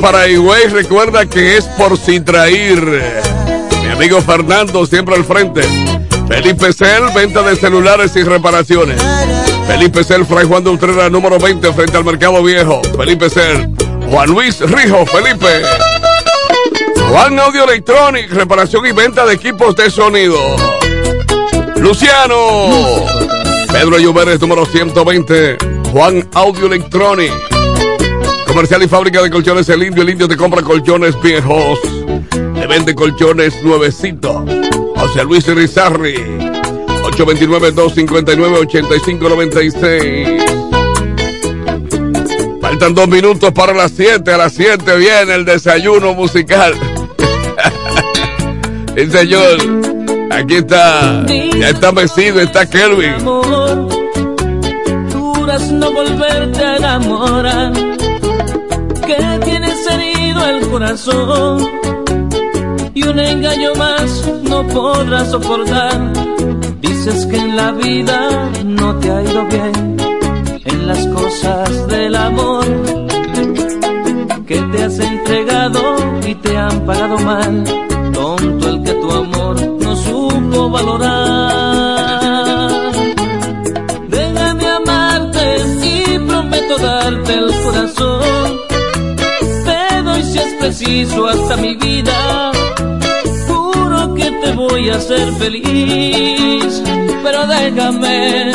para Higüey, recuerda que es por Citrair. Mi amigo Fernando, siempre al frente. Felipe Cel, venta de celulares y reparaciones. Felipe Cel, Fray Juan de Utrera, número 20, frente al Mercado Viejo. Felipe Cel, Juan Luis Rijo, Felipe. Juan Audio Electronic, reparación y venta de equipos de sonido. Luciano. Pedro Lluveres, número 120. Juan Audio Electronic. Comercial y fábrica de colchones El Indio. El Indio te compra colchones viejos. Te vende colchones nuevecitos. José Luis Rizarri. 829-259-8596. Faltan dos minutos para las 7. A las 7 viene el desayuno musical. el señor. Aquí está. Ya está vestido, está Kelvin. No volverte a enamorar. Corazón. Y un engaño más no podrás soportar. Dices que en la vida no te ha ido bien. En las cosas del amor. Que te has entregado y te han pagado mal. Preciso hasta mi vida. Juro que te voy a hacer feliz. Pero déjame,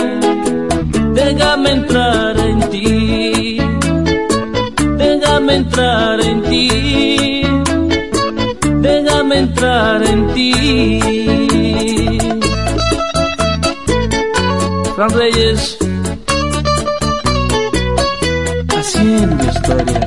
déjame entrar en ti. Déjame entrar en ti. Déjame entrar en ti. Fran Reyes. Haciendo historia.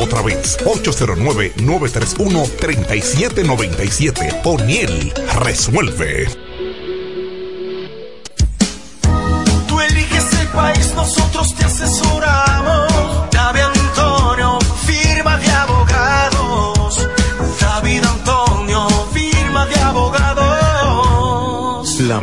otra vez. 809-931-3797. O'Neill resuelve.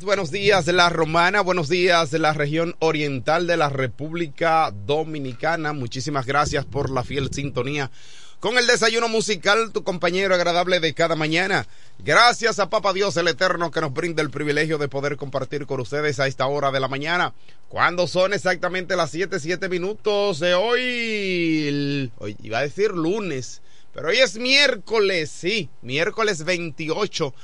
Buenos días, de la Romana, buenos días de la región oriental de la República Dominicana. Muchísimas gracias por la fiel sintonía con el desayuno musical, tu compañero agradable de cada mañana. Gracias a Papa Dios el Eterno que nos brinda el privilegio de poder compartir con ustedes a esta hora de la mañana, cuando son exactamente las 7, 7 minutos de hoy, hoy iba a decir lunes, pero hoy es miércoles, sí, miércoles 28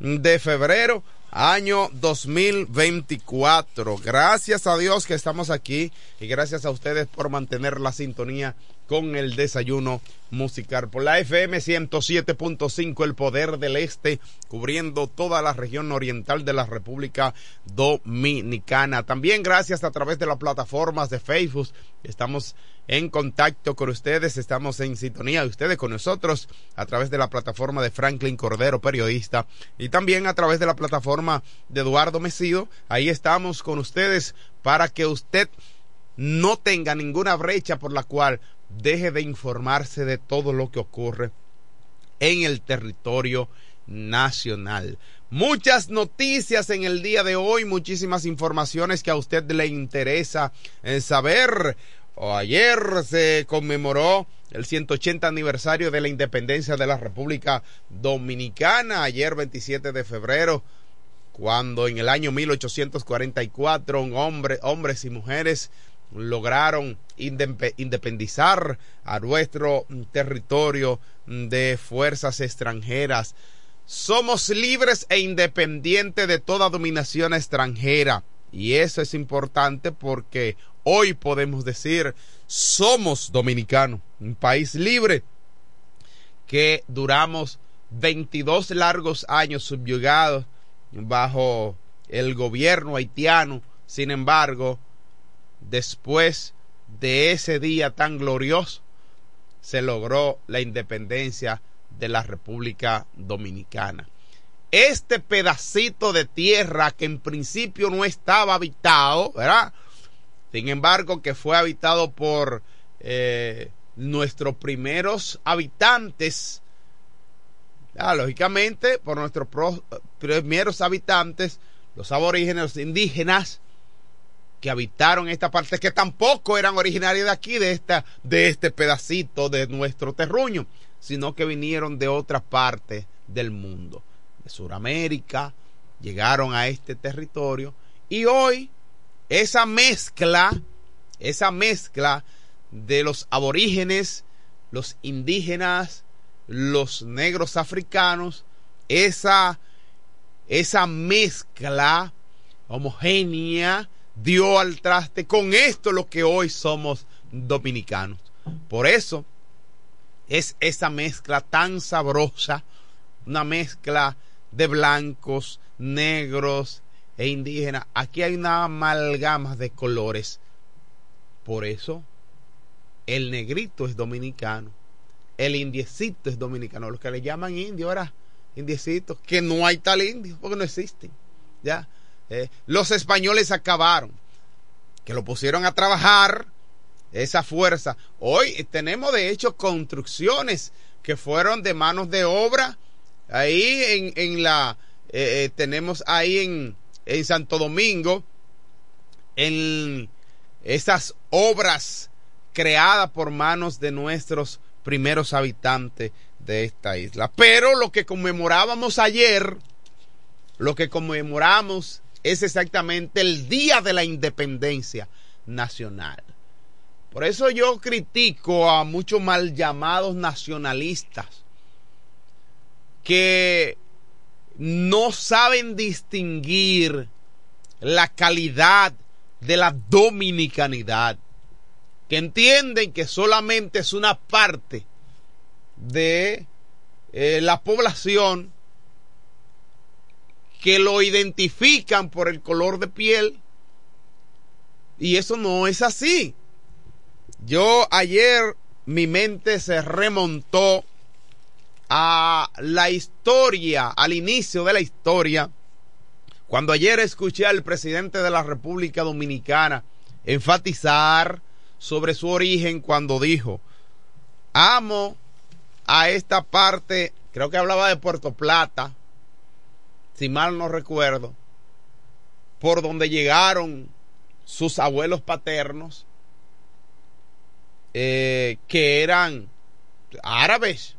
de febrero año 2024. Gracias a Dios que estamos aquí y gracias a ustedes por mantener la sintonía con el desayuno musical por la FM 107.5 El Poder del Este cubriendo toda la región oriental de la República Dominicana. También gracias a través de las plataformas de Facebook estamos en contacto con ustedes, estamos en sintonía de ustedes con nosotros a través de la plataforma de Franklin Cordero, periodista, y también a través de la plataforma de Eduardo Mesido. Ahí estamos con ustedes para que usted no tenga ninguna brecha por la cual deje de informarse de todo lo que ocurre en el territorio nacional. Muchas noticias en el día de hoy, muchísimas informaciones que a usted le interesa eh, saber. O ayer se conmemoró el 180 aniversario de la independencia de la República Dominicana, ayer 27 de febrero, cuando en el año 1844 un hombre, hombres y mujeres lograron independizar a nuestro territorio de fuerzas extranjeras. Somos libres e independientes de toda dominación extranjera. Y eso es importante porque hoy podemos decir, somos dominicanos, un país libre que duramos 22 largos años subyugados bajo el gobierno haitiano. Sin embargo, después de ese día tan glorioso, se logró la independencia de la República Dominicana. Este pedacito de tierra que en principio no estaba habitado, ¿verdad? Sin embargo, que fue habitado por eh, nuestros primeros habitantes, lógicamente por nuestros primeros habitantes, los aborígenes, los indígenas, que habitaron esta parte, que tampoco eran originarios de aquí, de, esta, de este pedacito de nuestro terruño, sino que vinieron de otras partes del mundo, de Sudamérica, llegaron a este territorio y hoy esa mezcla, esa mezcla de los aborígenes, los indígenas, los negros africanos, esa, esa mezcla homogénea dio al traste con esto lo que hoy somos dominicanos. Por eso es esa mezcla tan sabrosa, una mezcla de blancos, negros e indígenas. Aquí hay una amalgama de colores. Por eso el negrito es dominicano, el indiecito es dominicano, los que le llaman indio ahora, indiecitos, que no hay tal indio, porque no existen. ¿ya? Eh, los españoles acabaron, que lo pusieron a trabajar esa fuerza. Hoy tenemos de hecho construcciones que fueron de manos de obra. Ahí en, en la, eh, eh, tenemos ahí en, en Santo Domingo, en esas obras creadas por manos de nuestros primeros habitantes de esta isla. Pero lo que conmemorábamos ayer, lo que conmemoramos es exactamente el día de la independencia nacional. Por eso yo critico a muchos mal llamados nacionalistas que no saben distinguir la calidad de la dominicanidad, que entienden que solamente es una parte de eh, la población que lo identifican por el color de piel. Y eso no es así. Yo ayer mi mente se remontó a la historia, al inicio de la historia, cuando ayer escuché al presidente de la República Dominicana enfatizar sobre su origen cuando dijo, amo a esta parte, creo que hablaba de Puerto Plata, si mal no recuerdo, por donde llegaron sus abuelos paternos, eh, que eran árabes,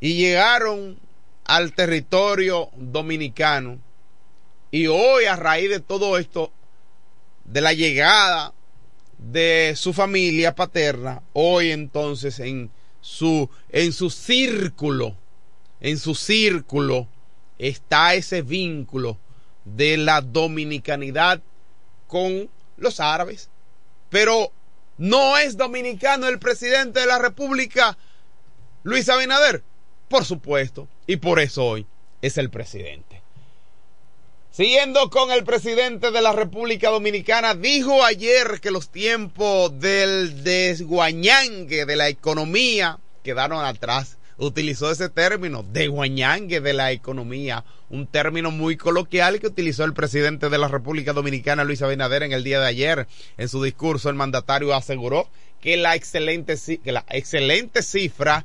y llegaron al territorio dominicano. Y hoy, a raíz de todo esto, de la llegada de su familia paterna, hoy entonces en su, en su círculo, en su círculo, está ese vínculo de la dominicanidad con los árabes. Pero no es dominicano el presidente de la República, Luis Abinader. Por supuesto, y por eso hoy es el presidente. Siguiendo con el presidente de la República Dominicana, dijo ayer que los tiempos del desguañangue de la economía quedaron atrás. Utilizó ese término de guañangue de la economía, un término muy coloquial que utilizó el presidente de la República Dominicana, Luis Abinader, en el día de ayer. En su discurso, el mandatario aseguró que la excelente, que la cifra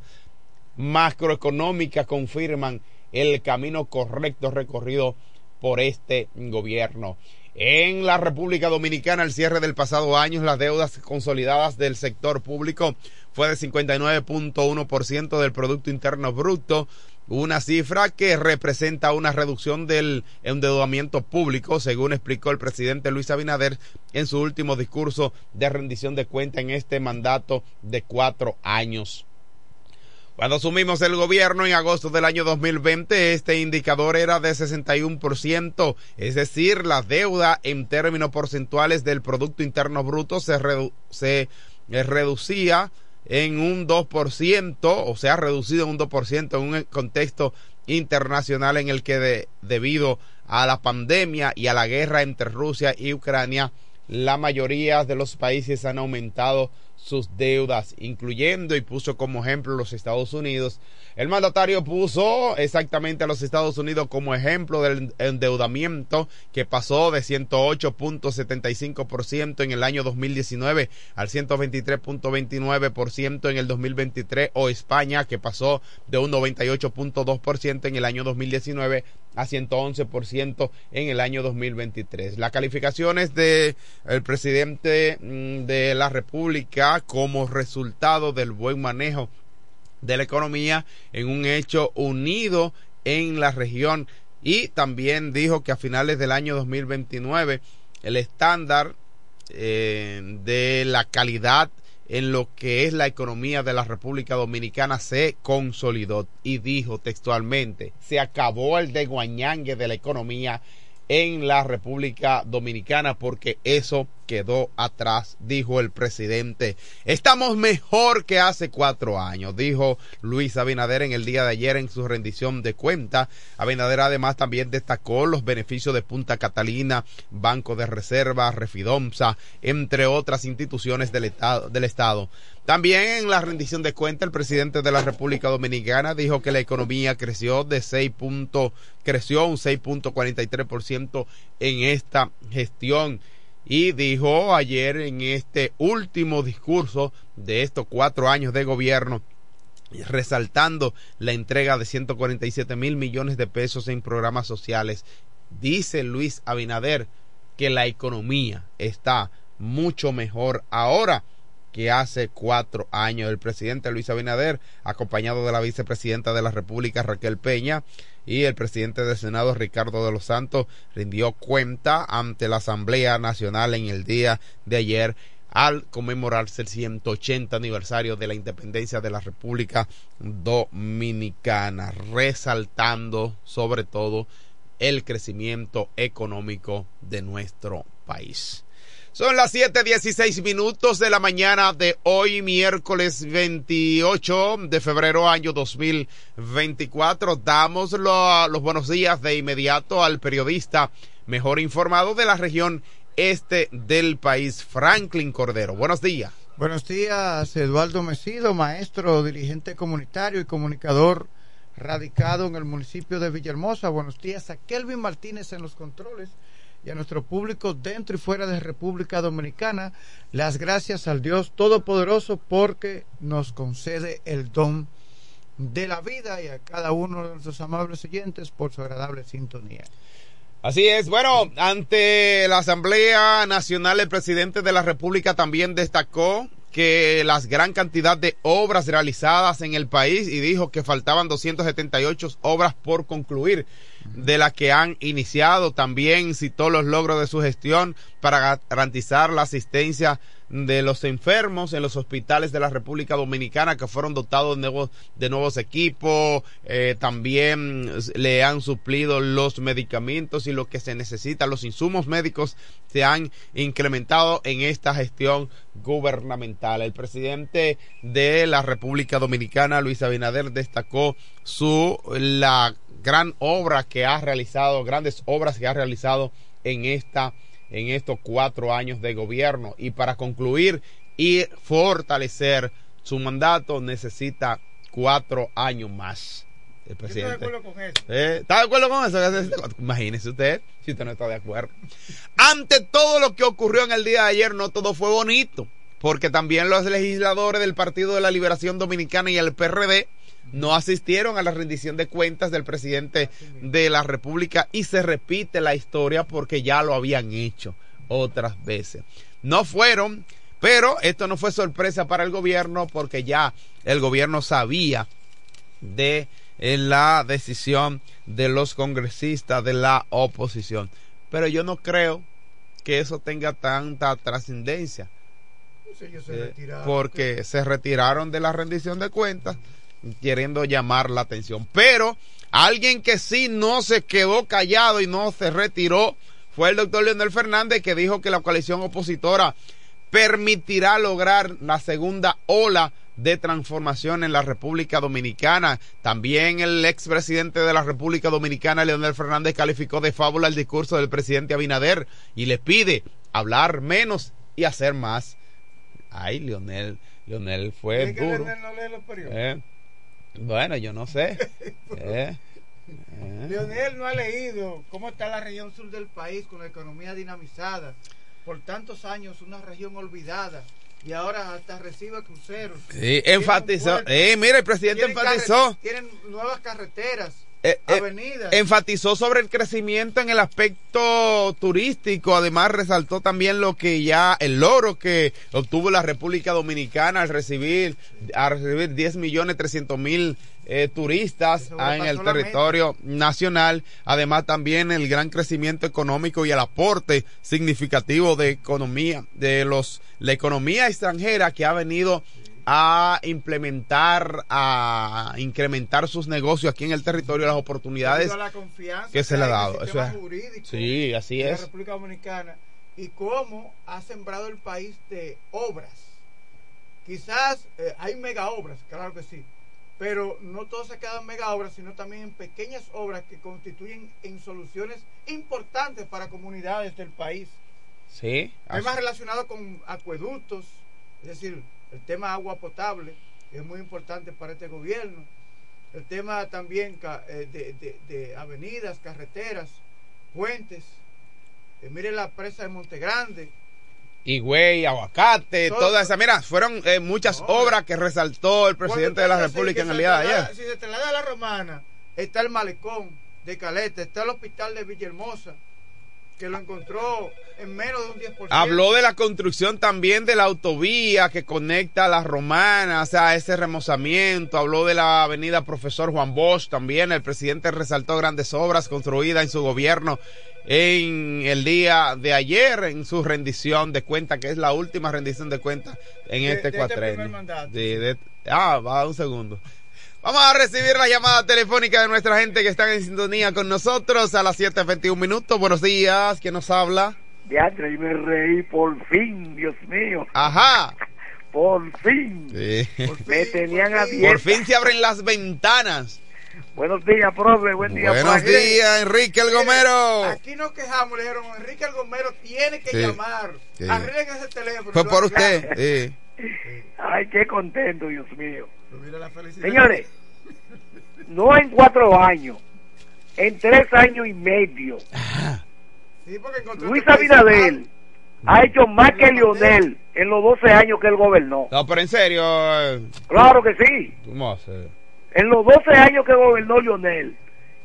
macroeconómica confirman el camino correcto recorrido por este gobierno. En la República Dominicana, el cierre del pasado año, las deudas consolidadas del sector público fue de 59.1% del Producto Interno Bruto, una cifra que representa una reducción del endeudamiento público, según explicó el presidente Luis Abinader en su último discurso de rendición de cuenta en este mandato de cuatro años. Cuando asumimos el gobierno en agosto del año 2020, este indicador era de 61%, es decir, la deuda en términos porcentuales del Producto Interno Bruto se, se eh, reducía en un 2%, o se ha reducido en un 2% en un contexto internacional en el que debido a la pandemia y a la guerra entre Rusia y Ucrania, la mayoría de los países han aumentado sus deudas, incluyendo y puso como ejemplo los Estados Unidos. El mandatario puso exactamente a los Estados Unidos como ejemplo del endeudamiento que pasó de 108.75% en el año 2019 al 123.29% en el 2023 o España que pasó de un 98.2% en el año 2019 a 111% en el año 2023. Las calificaciones de el presidente mm, de la República como resultado del buen manejo de la economía en un hecho unido en la región y también dijo que a finales del año 2029 el estándar eh, de la calidad en lo que es la economía de la República Dominicana se consolidó y dijo textualmente, se acabó el desguañangue de la economía en la República Dominicana porque eso quedó atrás, dijo el presidente. Estamos mejor que hace cuatro años, dijo Luis Abinader en el día de ayer en su rendición de cuenta. Abinader además también destacó los beneficios de Punta Catalina, Banco de Reserva, Refidomsa, entre otras instituciones del Estado. Del estado. También en la rendición de cuenta el presidente de la República Dominicana dijo que la economía creció de 6 creció un 6.43% en esta gestión y dijo ayer en este último discurso de estos cuatro años de gobierno resaltando la entrega de 147 mil millones de pesos en programas sociales dice Luis Abinader que la economía está mucho mejor ahora que hace cuatro años. El presidente Luis Abinader, acompañado de la vicepresidenta de la República Raquel Peña y el presidente del Senado Ricardo de los Santos, rindió cuenta ante la Asamblea Nacional en el día de ayer al conmemorarse el 180 aniversario de la independencia de la República Dominicana, resaltando sobre todo el crecimiento económico de nuestro país. Son las 7:16 minutos de la mañana de hoy, miércoles 28 de febrero, año 2024. Damos los buenos días de inmediato al periodista mejor informado de la región este del país, Franklin Cordero. Buenos días. Buenos días, Eduardo Mesido, maestro, dirigente comunitario y comunicador radicado en el municipio de Villahermosa. Buenos días a Kelvin Martínez en los controles y a nuestro público dentro y fuera de República Dominicana las gracias al Dios Todopoderoso porque nos concede el don de la vida y a cada uno de nuestros amables oyentes por su agradable sintonía. Así es, bueno, ante la Asamblea Nacional el presidente de la República también destacó que las gran cantidad de obras realizadas en el país y dijo que faltaban 278 obras por concluir de las que han iniciado. También citó los logros de su gestión para garantizar la asistencia de los enfermos en los hospitales de la República Dominicana que fueron dotados de nuevos, equipos, eh, también le han suplido los medicamentos y lo que se necesita, los insumos médicos se han incrementado en esta gestión gubernamental. El presidente de la República Dominicana, Luis Abinader, destacó su la gran obra que ha realizado, grandes obras que ha realizado en esta en estos cuatro años de gobierno. Y para concluir y fortalecer su mandato necesita cuatro años más. El Yo estoy de presidente. acuerdo con eso. Eh, ¿Está de acuerdo con eso? Imagínese usted, si usted no está de acuerdo. Ante todo lo que ocurrió en el día de ayer, no todo fue bonito, porque también los legisladores del Partido de la Liberación Dominicana y el PRD no asistieron a la rendición de cuentas del presidente de la República y se repite la historia porque ya lo habían hecho otras veces. No fueron, pero esto no fue sorpresa para el gobierno porque ya el gobierno sabía de eh, la decisión de los congresistas de la oposición. Pero yo no creo que eso tenga tanta trascendencia. Eh, porque se retiraron de la rendición de cuentas queriendo llamar la atención. Pero alguien que sí no se quedó callado y no se retiró fue el doctor Leonel Fernández que dijo que la coalición opositora permitirá lograr la segunda ola de transformación en la República Dominicana. También el expresidente de la República Dominicana, Leonel Fernández, calificó de fábula el discurso del presidente Abinader y le pide hablar menos y hacer más. Ay, Leonel, Leonel fue ¿Es que duro. Leonel no lee los periódicos? Eh, Bueno, yo no sé. Eh, eh. Leonel no ha leído cómo está la región sur del país con la economía dinamizada. Por tantos años una región olvidada y ahora hasta recibe cruceros. Sí, enfatizó. puerto, Eh, mira, el presidente tienen enfatizó. Tienen nuevas carreteras, eh, eh, enfatizó sobre el crecimiento en el aspecto turístico. Además, resaltó también lo que ya, el logro que obtuvo la República Dominicana al recibir, a recibir 10 millones 300 mil eh, turistas en el territorio nacional. Además, también el gran crecimiento económico y el aporte significativo de economía, de los, la economía extranjera que ha venido a implementar, a incrementar sus negocios aquí en el territorio, las oportunidades la que se le ha el dado. Eso es- jurídico Sí, así de la es. República Dominicana y cómo ha sembrado el país de obras. Quizás eh, hay mega obras, claro que sí, pero no todo se queda en mega obras, sino también en pequeñas obras que constituyen en soluciones importantes para comunidades del país. Sí. Más relacionado con acueductos, es decir, el tema agua potable es muy importante para este gobierno. El tema también eh, de, de- de avenidas, carreteras, puentes. Eh, mire la presa de Montegrande. Higüey, aguacate, Todo- toda esa. Mira, fueron eh, muchas obras que resaltó el presidente de la República en el día de ayer. Si se traslada a la Romana, está el malecón de Caleta, está el hospital de Villahermosa, que lo encontró en menos de un 10%. Habló de la construcción también de la autovía que conecta a la romana, o sea, ese remozamiento. Habló de la avenida Profesor Juan Bosch también. El presidente resaltó grandes obras construidas en su gobierno en el día de ayer, en su rendición de cuenta, que es la última rendición de cuenta en De- este de este cuatrenio. de- ah, va un segundo. Vamos a recibir la llamada telefónica de nuestra gente que están en sintonía con nosotros a las 7.21 minutos. Buenos días, ¿quién nos habla? Teatro, y me reí por fin, Dios mío. Ajá. Por fin. Sí. Me tenían a Por dieta. fin se abren las ventanas. Buenos días, profe. Buen día, Buenos días, Enrique el Gomero. Aquí nos quejamos, le dijeron, Enrique el Gomero tiene que Sí, llamar. sí. Arreglen ese teléfono. Fue por usted. sí. Ay, qué contento, Dios mío. Señores, no en cuatro años, en tres años y medio, Sí, Luis mal. ha hecho más que Lionel en los 12 años que él gobernó. No, pero en serio. eh, Claro que sí. En los 12 años que gobernó Lionel.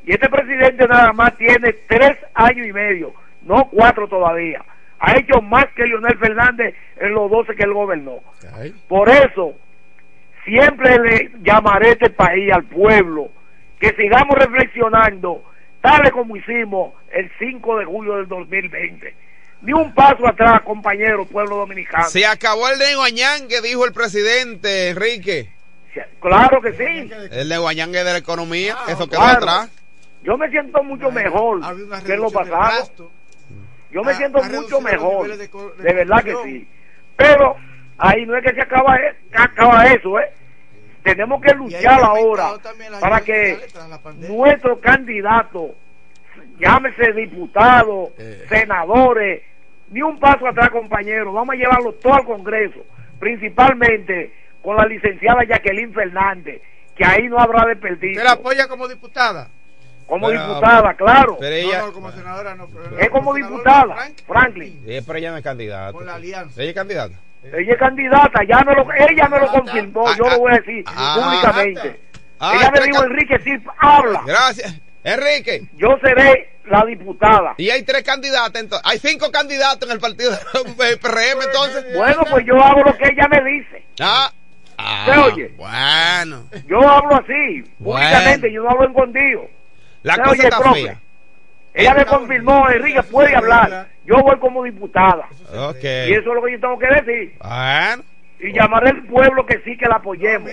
Y este presidente nada más tiene tres años y medio, no cuatro todavía. Ha hecho más que Lionel Fernández en los 12 que él gobernó. Por eso, siempre le llamaré a este país, al pueblo, que sigamos reflexionando, tal y como hicimos el 5 de julio del 2020. Ni un paso atrás, compañero, pueblo dominicano. Se acabó el neguañangue, dijo el presidente Enrique. Claro que sí. El neguañangue de la economía, eso quedó Claro. atrás. Yo me siento mucho mejor que en lo pasado. Yo me Ha- siento mucho mejor. de co- de De verdad que sí. Pero ahí no es que se acaba, e- acaba eso, ¿eh? Tenemos que luchar ahora para que nuestros candidatos, llámese diputados, Eh. senadores, ni un paso atrás, compañeros. Vamos a llevarlo todo al Congreso, principalmente con la licenciada Jacqueline Fernández, que ahí no habrá desperdicio. ¿Usted la apoya como diputada? Como Pero- diputada, claro. Pero ella, No, no, como senadora no. pero- Es como diputada, Frank- Franklin. Sí, pero ella no es candidata. Con la alianza. Ella es candidata. Ella es candidata, ya me lo, ella me lo confirmó, yo lo voy a decir ah, públicamente. ah, ella me dijo, Enrique, sí, habla. Gracias. Enrique. Yo seré la diputada. Y hay tres candidatas, entonces. Hay cinco candidatos en el partido del PRM, entonces. Bueno, pues yo hago lo que ella me dice. Ah. ¿Se Ah, oye? Bueno. Yo hablo así, Bueno. públicamente, yo no hablo escondido. La ¿Se cosa oye, está profe? fea. Ella me confirmó, Enrique puede hablar. Yo voy como diputada. Ok. Y eso es lo que yo tengo que decir. Bueno. Y llamaré al pueblo que sí que la apoyemos.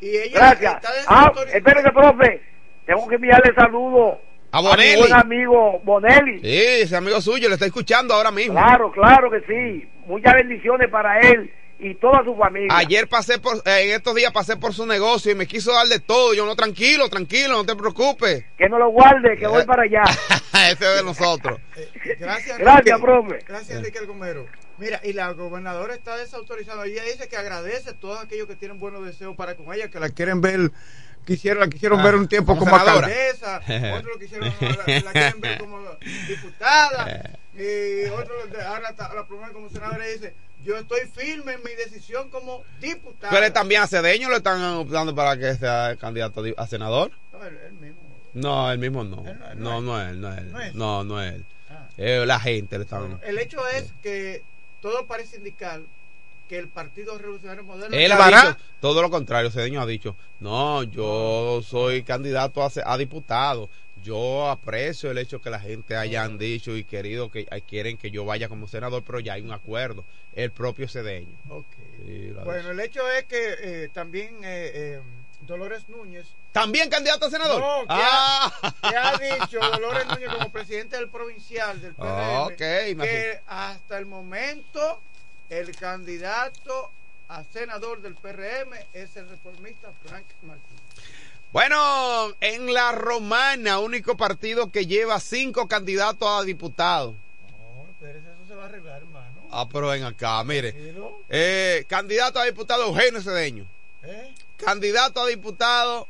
Y ella Gracias. está Ah, profe. Tengo que enviarle saludos A mi Bonelli. buen amigo Bonelli. Sí, ese amigo suyo le está escuchando ahora mismo. Claro, claro que sí. Muchas bendiciones para él y toda su familia. Ayer pasé por, eh, en estos días pasé por su negocio y me quiso dar de todo. Yo no, tranquilo, tranquilo, no te preocupes. Que no lo guarde, que voy para allá. Ese es de nosotros. Gracias, Gracias, Enrique. profe. Gracias, Enrique el Gomero. Mira, y la gobernadora está desautorizada. Ella dice que agradece a todos aquellos que tienen buenos deseos para con ella, que la quieren ver, quisieron, la quisieron Ah, ver un tiempo como como, alcaldesa, otros lo quisieron, la, la quieren ver como diputada, Eh. y otros de- ahora está- la primera como senadora y dice, yo estoy firme en mi decisión como diputada. Pero también a Cedeño le están dando para que sea candidato a senador. No, él- él mismo. No, él mismo no. No, no es él, no es él. No, no es él. Eh, la gente le están. El hecho es que todo parece indicar que el Partido Revolucionario Moderno Él ha dicho todo lo contrario. Cedeño ha dicho: No, yo soy candidato a, a diputado. Yo aprecio el hecho que la gente hayan dicho y querido que quieren que yo vaya como senador, pero ya hay un acuerdo. El propio Cedeño. Sí, Bueno, el hecho es que eh, también eh, eh, Dolores Núñez. ¿También candidato a senador? No, que, Ah. ha, que ha dicho Dolores Núñez como presidente del provincial del PRM Ah, ok, que hasta el momento el candidato a senador del PRM es el reformista Frank Martín. Bueno, en la Romana, único partido que lleva cinco candidatos a diputados. No, pero eso se va a arreglar, hermano. Ah, pero ven acá, mire. Eh, candidato a diputado Eugenio Cedeño. ¿Eh? Candidato a diputado.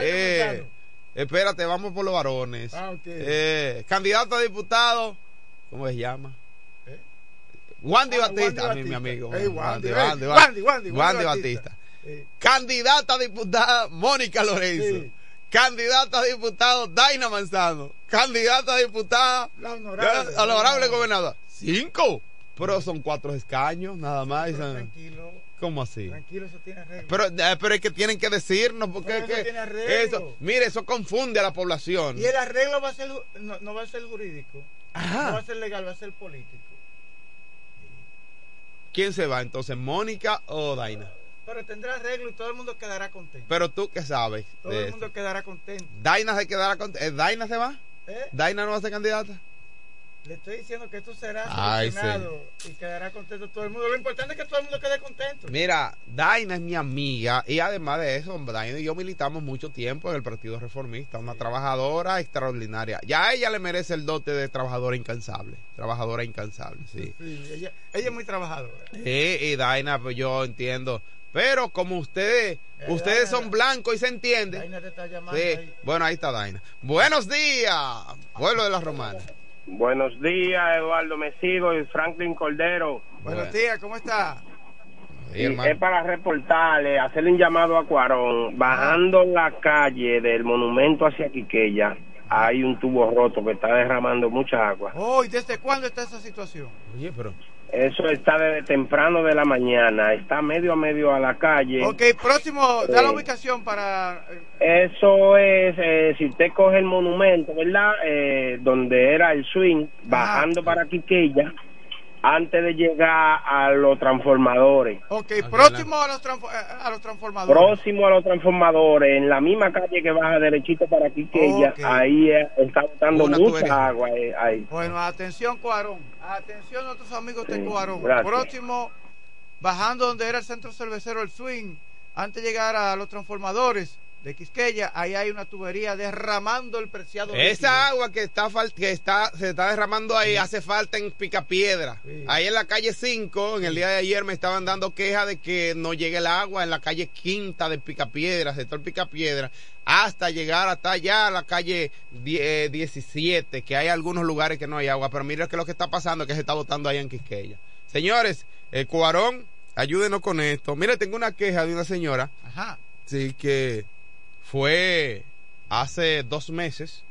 Eh, espérate, vamos por los varones. Ah. Eh, candidato a diputado. ¿Cómo se llama? ¿Eh? Wandy Ah, Batista, Wandy mi, mi Batista. amigo. Ey, Wandy, ey, Wandy, Wandy, Wandy, Wandy, Wandy Wandy Batista. Candidata a diputada Mónica Lorenzo. Sí. Candidata a diputado Daina Manzano. Candidata a diputada La honorable. la honorable gobernadora. Cinco. Pero son cuatro escaños, nada más. Tranquilo, ¿Cómo así? tranquilo, eso tiene arreglo. Pero, eh, pero es que tienen que decirnos porque es eso que tiene arreglo. eso, mire, eso confunde a la población. Y el arreglo va a ser, no, no va a ser jurídico, Ajá. no va a ser legal, va a ser político. ¿Quién se va entonces, Mónica o Daina? Pero tendrá arreglo y todo el mundo quedará contento. Pero tú qué sabes Todo el mundo quedará contento. Daina se quedará con eh, Daina se va? ¿Eh? Daina no va a ser candidata. Le estoy diciendo que esto será Ay, solucionado y quedará contento todo el mundo. Lo importante es que todo el mundo quede contento. Mira, Daina es mi amiga y además de eso, Daina y yo militamos mucho tiempo en el Partido Reformista, una trabajadora extraordinaria. Ya a ella le merece el dote de trabajadora incansable, trabajadora incansable, sí. Sí, ella, ella es muy trabajadora. Sí, y Daina, pues yo entiendo. Pero como ustedes, Eh, ustedes Daina, son blancos y se entiende. Daina te está llamando Sí, ahí. bueno, ahí está Daina. Buenos días, pueblo de la Romana. Buenos días, Eduardo Mesigo y Franklin Cordero. Buenos días, ¿cómo está? Sí, es para reportarle, hacerle un llamado a Cuarón. Bajando la calle del monumento hacia Quiqueya, hay un tubo roto que está derramando mucha agua. Oh, ¿y desde cuándo está esa situación? Oye, pero Eso está desde temprano de la mañana, está medio a medio a la calle. Ok, próximo, da la Sí. ubicación para... eh, Eso es, eh, si usted coge el monumento, ¿verdad? Eh, donde era el swing, bajando para Quiqueya, antes de llegar a los transformadores. Ok, próximo a los, transfo- eh, a los transformadores. Próximo a los transformadores, en la misma calle que baja derechito para Quiqueya, Ok. ahí eh, está botando Una mucha tubería. agua. eh, ahí. Bueno, atención, Cuarón. Atención, nuestros amigos de Sí, Cuarón. gracias. Próximo, bajando donde era el centro cervecero El Swing, antes de llegar a los transformadores, de Quisqueya, ahí hay una tubería derramando el preciado. líquido. Esa agua que está que está se está derramando ahí hace falta en Picapiedra. Ahí en la calle 5, en el día de ayer me estaban dando queja de que no llegue el agua en la calle quinta de Picapiedra, sector Picapiedra, hasta llegar hasta allá a la calle die- eh, 17, que hay algunos lugares que no hay agua, pero mira que lo que está pasando que se está botando allá en Quisqueya. Señores, el Cuarón, ayúdenos con esto. Mire, tengo una queja de una señora. Ajá. Sí, que fue hace dos meses,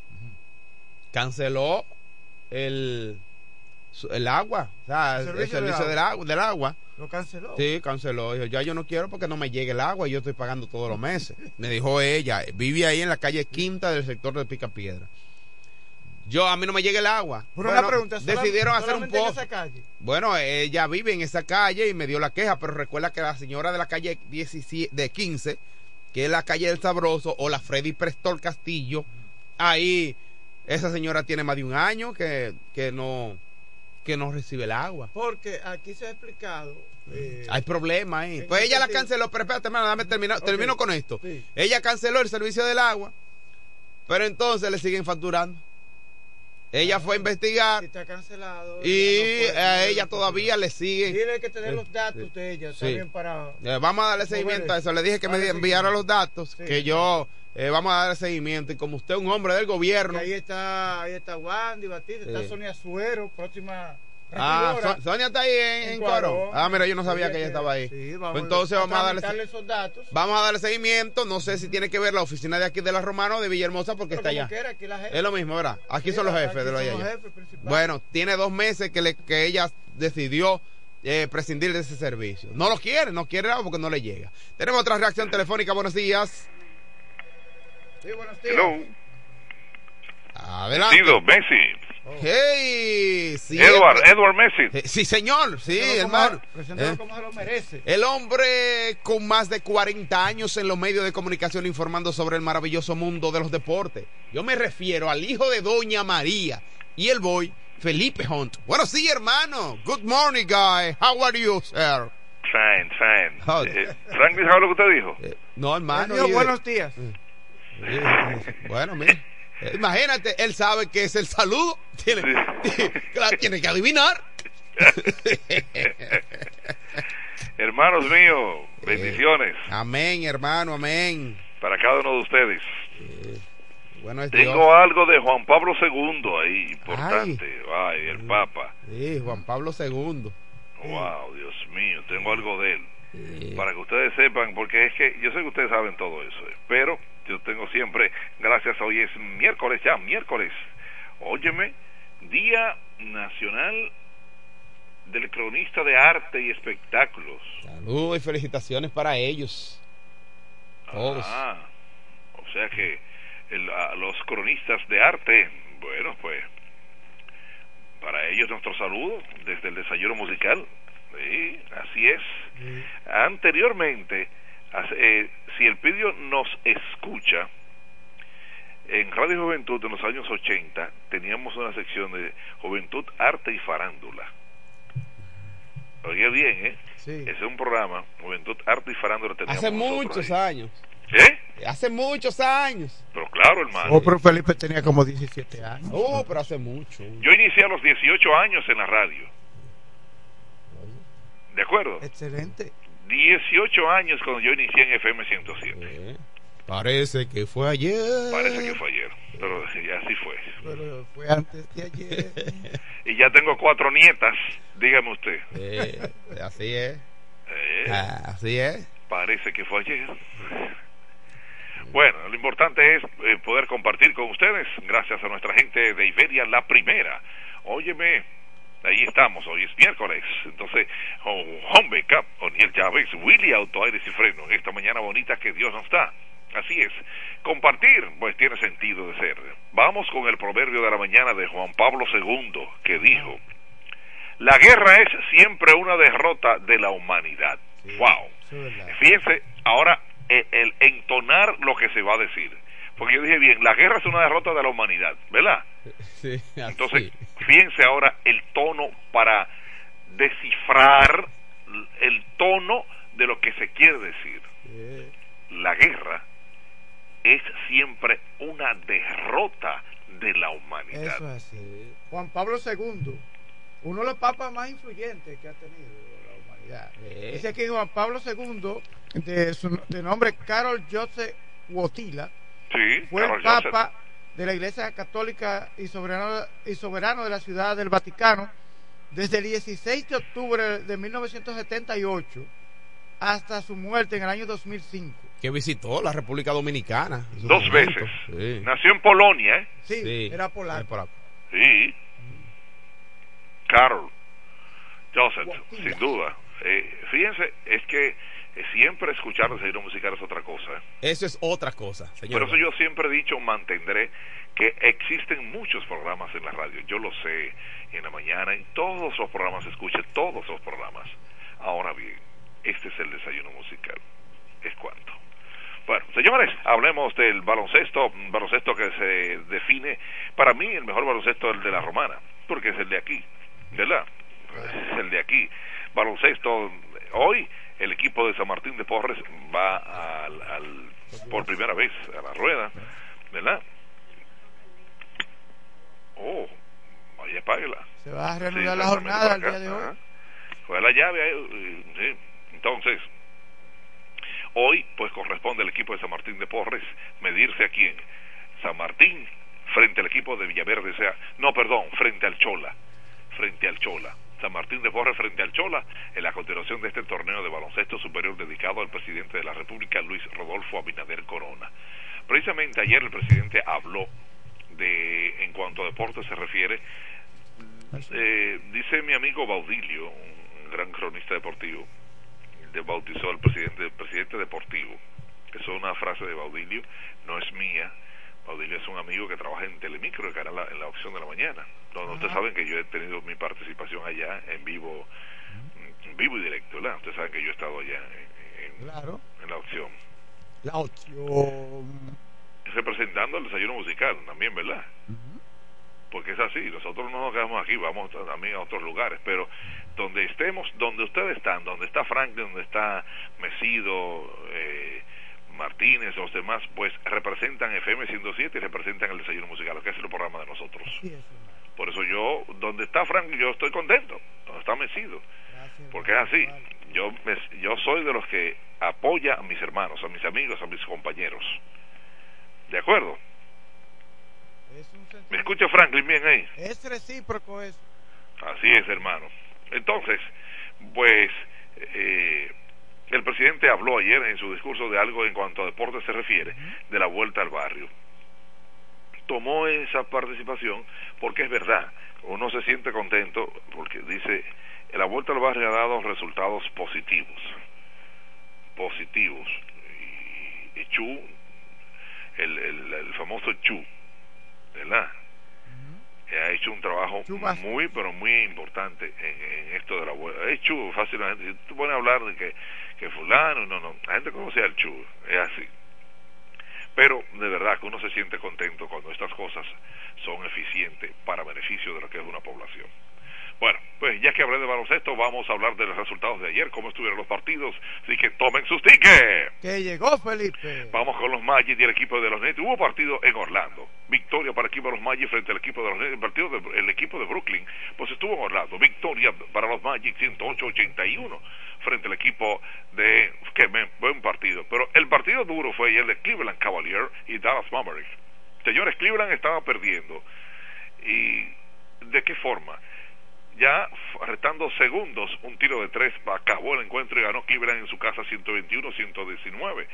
canceló el, el agua, o sea, el, servicio servicio, del del, agua, del agua. Lo canceló. Sí, canceló. Dijo, ya yo no quiero porque no me llegue el agua y yo estoy pagando todos los meses. Me dijo ella, vive ahí en la calle quinta del sector de Picapiedra. Yo, a mí no me llega el agua. Pero Bueno, pregunta, ¿solam- decidieron hacer un pozo. esa calle? Bueno, ella vive en esa calle y me dio la queja, pero recuerda que la señora de la calle 17, de 15, que es la calle del Sabroso, o la Freddy Prestor Castillo, ahí esa señora tiene más de un año que, que no que no recibe el agua. Porque aquí se ha explicado. eh, Hay problemas ahí. Pues ese ella la canceló, pero espérate, hermano, dame terminar, termino con esto. sí. Ella canceló el servicio del agua, pero entonces le siguen facturando. Ella fue a investigar está cancelado. y ya no puede, a ella todavía le siguen. Tiene que tener los datos sí, de ella sí. también para. Eh, vamos a darle seguimiento a eso. Le dije que me enviara los datos, Sí. que yo eh, vamos a darle seguimiento. Y como usted es un hombre del Y gobierno, ahí está, ahí está Wandy Batista, está. Sonia Suero, próxima. Ah. So- Sonia está ahí en, en Cuarón. Cuarón. Ah, mira, yo no sabía que ella estaba ahí. sí, Pues vamos entonces a vamos a darle, esos datos. vamos a darle seguimiento. No sé si tiene que ver la oficina de aquí de la Romana o de Villahermosa porque Pero está allá. quiera, aquí la gente- Es lo mismo, ¿verdad? Aquí Sí, son los jefes de lo allá. jefes. Bueno, tiene dos meses que, le, que ella decidió eh, prescindir de ese servicio. No lo quiere, no quiere algo porque no le llega. Tenemos otra reacción telefónica. Buenos días. Sí, buenos días. Hello. Adelante. Messi. Hey, sí, Edward, eh, Edward Messi. eh, sí, señor, sí, hermano. Eh, como se lo merece. El hombre con más de 40 años en los medios de comunicación informando sobre el maravilloso mundo de los deportes. Yo me refiero al hijo de Doña María y el boy Felipe Hunt. Bueno, sí, hermano. Good morning, guy. How are you, sir? Fine, fine. How- Eh, Franklin, ¿sabe lo que usted dijo? No, hermano. Buenos días. Bueno, mira. Eh, Imagínate, él sabe que es el saludo. Tiene, claro, tiene que adivinar. Hermanos míos, bendiciones Amén, hermano, amén. para cada uno de ustedes. Bueno, es Tengo algo de Juan Pablo II ahí, importante. Ay, el Papa. Sí, Juan Pablo II. Wow, Dios mío, tengo algo de él. Para que ustedes sepan, porque es que yo sé que ustedes saben todo eso, eh, pero yo tengo siempre, gracias, hoy es miércoles ya, miércoles. Óyeme, Día Nacional del Cronista de Arte y Espectáculos. Saludos y felicitaciones para ellos. Todos. Ah, o sea que el- a los cronistas de arte, bueno, pues para ellos nuestro saludo desde el desayuno musical. Sí, así es. Anteriormente, eh, si el pidio nos escucha, en Radio Juventud en los años 80 teníamos una sección de Juventud, Arte y Farándula. Oye bien, ¿eh? Sí. Ese es un programa, Juventud, Arte y Farándula. teníamos Hace muchos ahí. años. ¿Eh? Hace muchos años. Pero claro, hermano. Oh, pero Felipe tenía como 17 años. Oh, pero hace mucho. Yo inicié a los 18 años en la radio. ¿De acuerdo? Excelente. 18 años cuando yo inicié en FM 107. Parece que fue ayer. Parece que fue ayer, pero sí, así fue. Pero fue antes de ayer. Y ya tengo cuatro nietas, dígame usted. Eh, así es. Eh, Ah, así es. parece que fue ayer. Bueno, lo importante es eh, poder compartir con ustedes, gracias a nuestra gente de Iberia, la primera. Óyeme, ahí estamos, hoy es miércoles. Entonces, Home Cup, Oniel Chávez, Willy Auto Aires y Freno, en esta mañana bonita que Dios nos da. Así es. Compartir, pues tiene sentido de ser. Vamos con el proverbio de la mañana de Juan Pablo II, que dijo, la guerra es siempre una derrota de la humanidad. Wow. Fíjense, ahora eh, el entonar lo que se va a decir. Porque yo dije bien, la guerra es una derrota de la humanidad, ¿verdad? Sí. Entonces, fíjense ahora el tono para descifrar el tono de lo que se quiere decir. La guerra es siempre una derrota de la humanidad. Eso es así. Juan Pablo II, uno de los papas más influyentes que ha tenido la humanidad. Dice aquí Juan Pablo II, de, su, de nombre Carol Joseph Wotila, Sí, fue el Carol Joseph. Papa de la Iglesia Católica y soberano, y soberano de la Ciudad del Vaticano desde el 16 de octubre de 1978 hasta su muerte en el año 2005. Que visitó la República Dominicana. Dos momento. veces. Sí. Nació en Polonia, ¿eh? Sí, Sí. era polaco. Sí. Carol. Joseph, sin duda. Eh, fíjense, es que eh, siempre escuchar desayuno musical es otra cosa. Eso es otra cosa, señor. Por eso yo siempre he dicho, mantendré que existen muchos programas en la radio. Yo lo sé, en la mañana, en todos los programas, escuche todos los programas. Ahora bien, este es el desayuno musical. Es cuanto. Bueno, señores, hablemos del baloncesto, baloncesto que se define, para mí el mejor baloncesto es el de la romana, porque es el de aquí, ¿verdad? Es el de aquí. Baloncesto, hoy el equipo de San Martín de Porres va al, al- por primera vez a la rueda, ¿verdad? Oh, vaya apáguela. Se va a Sí, reanudar la jornada el día de hoy. Fue la llave, ahí, eh, sí. Entonces, hoy pues corresponde al equipo de San Martín de Porres medirse aquí en San Martín frente al equipo de Villaverde, o sea, no, perdón, frente al Chola, frente al Chola. San Martín de Porres frente al Chola en la continuación de este torneo de baloncesto superior dedicado al presidente de la República, Luis Rodolfo Abinader Corona. Precisamente ayer el presidente habló de, en cuanto a deporte se refiere, eh, dice mi amigo Baudilio, un gran cronista deportivo, le bautizó al presidente, presidente deportivo. Eso es una frase de Baudilio, no es mía. Baudilio es un amigo que trabaja en Telemicro, el canal en la opción de la mañana. Donde ustedes saben que yo he tenido mi participación allá en vivo, en vivo y directo, ¿verdad? Ustedes saben que yo he estado allá en, en- Claro. en la opción. La opción. representando el desayuno musical también, ¿verdad? Porque es así, nosotros no nos quedamos aquí, vamos también a otros lugares, pero donde estemos, donde ustedes están, donde está Franklin, donde está Mesido, eh, Martínez, los demás, pues representan FM 107 y representan el desayuno musical, que es el programa de nosotros. Por eso yo, donde está Franklin, yo estoy contento, donde está Mesido, porque es así. Yo, me- yo soy de los que apoya a mis hermanos, a mis amigos, a mis compañeros. ¿De acuerdo? ¿Me escucha Franklin bien ahí? Es recíproco eso. Así es, hermano. Entonces, pues, eh, presidente habló ayer en su discurso de algo en cuanto a deporte se refiere, de la vuelta al barrio. Tomó esa participación porque es verdad, uno se siente contento porque dice, la vuelta al barrio ha dado resultados positivos, positivos. Y, y Chu, el, el, el famoso Chu, ¿verdad? ha hecho un trabajo muy, pero muy importante en, en esto de la vuelta. Es Chu, fácilmente. Si tú pones a hablar de que, que fulano, no, no, la gente conoce al Chu, es así. Pero de verdad que uno se siente contento cuando estas cosas son eficientes para beneficio de lo que es una población. Bueno, pues ya que hablé de baloncesto, vamos a hablar de los resultados de ayer, cómo estuvieron los partidos, así que tomen sus tickets. Que llegó Felipe. Vamos con los Magic y el equipo de los Nets. Hubo partido en Orlando. Victoria para el equipo de los Magic frente al equipo de los Nets. El, partido el equipo de Brooklyn, pues estuvo en Orlando. Victoria para los Magic 108-81 frente al equipo de... Que buen partido. Pero el partido duro fue ayer de Cleveland Cavalier y Dallas Mavericks. Señores, Cleveland estaba perdiendo. ¿Y de qué forma? Ya restando segundos, un tiro de tres acabó el encuentro y ganó Cleveland en su casa 121-119.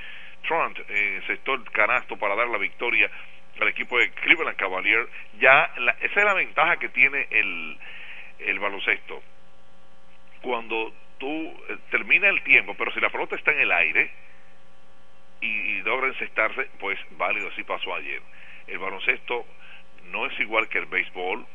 Trent eh, encestó el canasto para dar la victoria al equipo de Cleveland Cavalier. Ya la- esa es la ventaja que tiene el, el baloncesto. Cuando tú eh, termina el tiempo, pero si la pelota está en el aire y, y logra encestarse, pues válido, así pasó ayer. El baloncesto no es igual que el béisbol,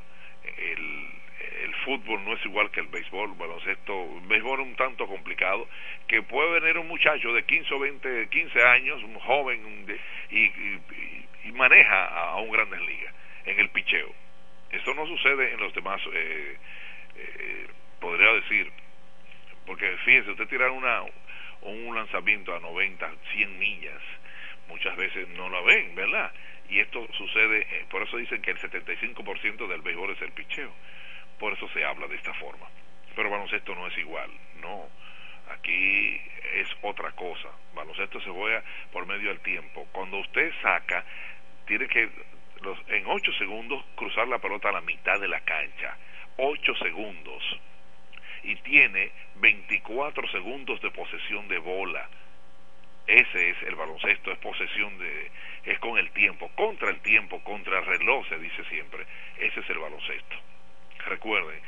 el, el fútbol no es igual que el béisbol, el baloncesto, el béisbol un tanto complicado, que puede venir un muchacho de 15 o 20, 15 años, un joven, de- y, maneja a, un Grandes Ligas en el picheo. Esto no sucede en los demás, eh, eh, podría decir, porque fíjese, usted tirar una, un lanzamiento a 90, 100 millas, muchas veces no la ven, ¿verdad? Y esto sucede, eh, por eso dicen que el 75% del béisbol es el picheo. Por eso se habla de esta forma. Pero baloncesto no es igual, no. Aquí es otra cosa. Baloncesto se juega por medio del tiempo. Cuando usted saca, tiene que los, en 8 segundos cruzar la pelota a la mitad de la cancha. 8 segundos. Y tiene 24 segundos de posesión de bola. Ese es el baloncesto, es posesión de, es con el tiempo, contra el tiempo, contra el reloj, se dice siempre. Ese es el baloncesto. Recuerden,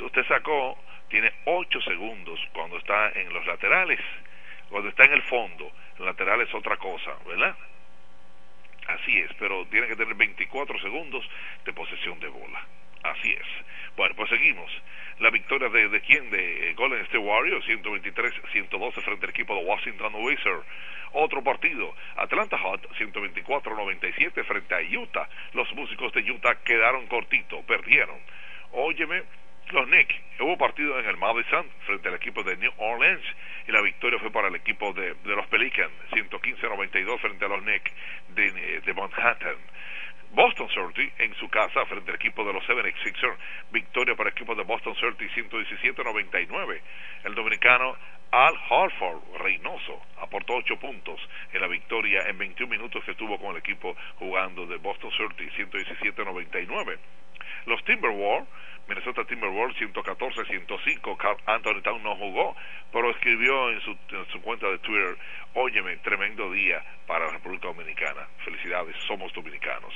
usted sacó, tiene 8 segundos cuando está en los laterales, cuando está en el fondo, el lateral es otra cosa, ¿verdad? Así es, pero tiene que tener 24 segundos de posesión de bola. Así es. Bueno, pues seguimos. La victoria de, de quién? De Golden State Warriors, 123-112 frente al equipo de Washington Wizards. Otro partido, Atlanta Hot, 124-97 frente a Utah. Los músicos de Utah quedaron cortitos, perdieron. Óyeme, los Knicks, hubo partido en el Madison frente al equipo de New Orleans y la victoria fue para el equipo de, de los Pelicans, 115-92 frente a los Knicks de, de Manhattan. Boston Celtics en su casa frente al equipo de los 76ers, victoria para el equipo de Boston Celtics 117-99. El dominicano Al Harford Reynoso aportó 8 puntos en la victoria en 21 minutos que estuvo con el equipo jugando de Boston Celtics 117-99. Los Timberwolves Minnesota Timberwolves 114-105. Carl Anthony Town no jugó, pero escribió en su, en su, cuenta de Twitter, óyeme, tremendo día para la República Dominicana. Felicidades, somos dominicanos.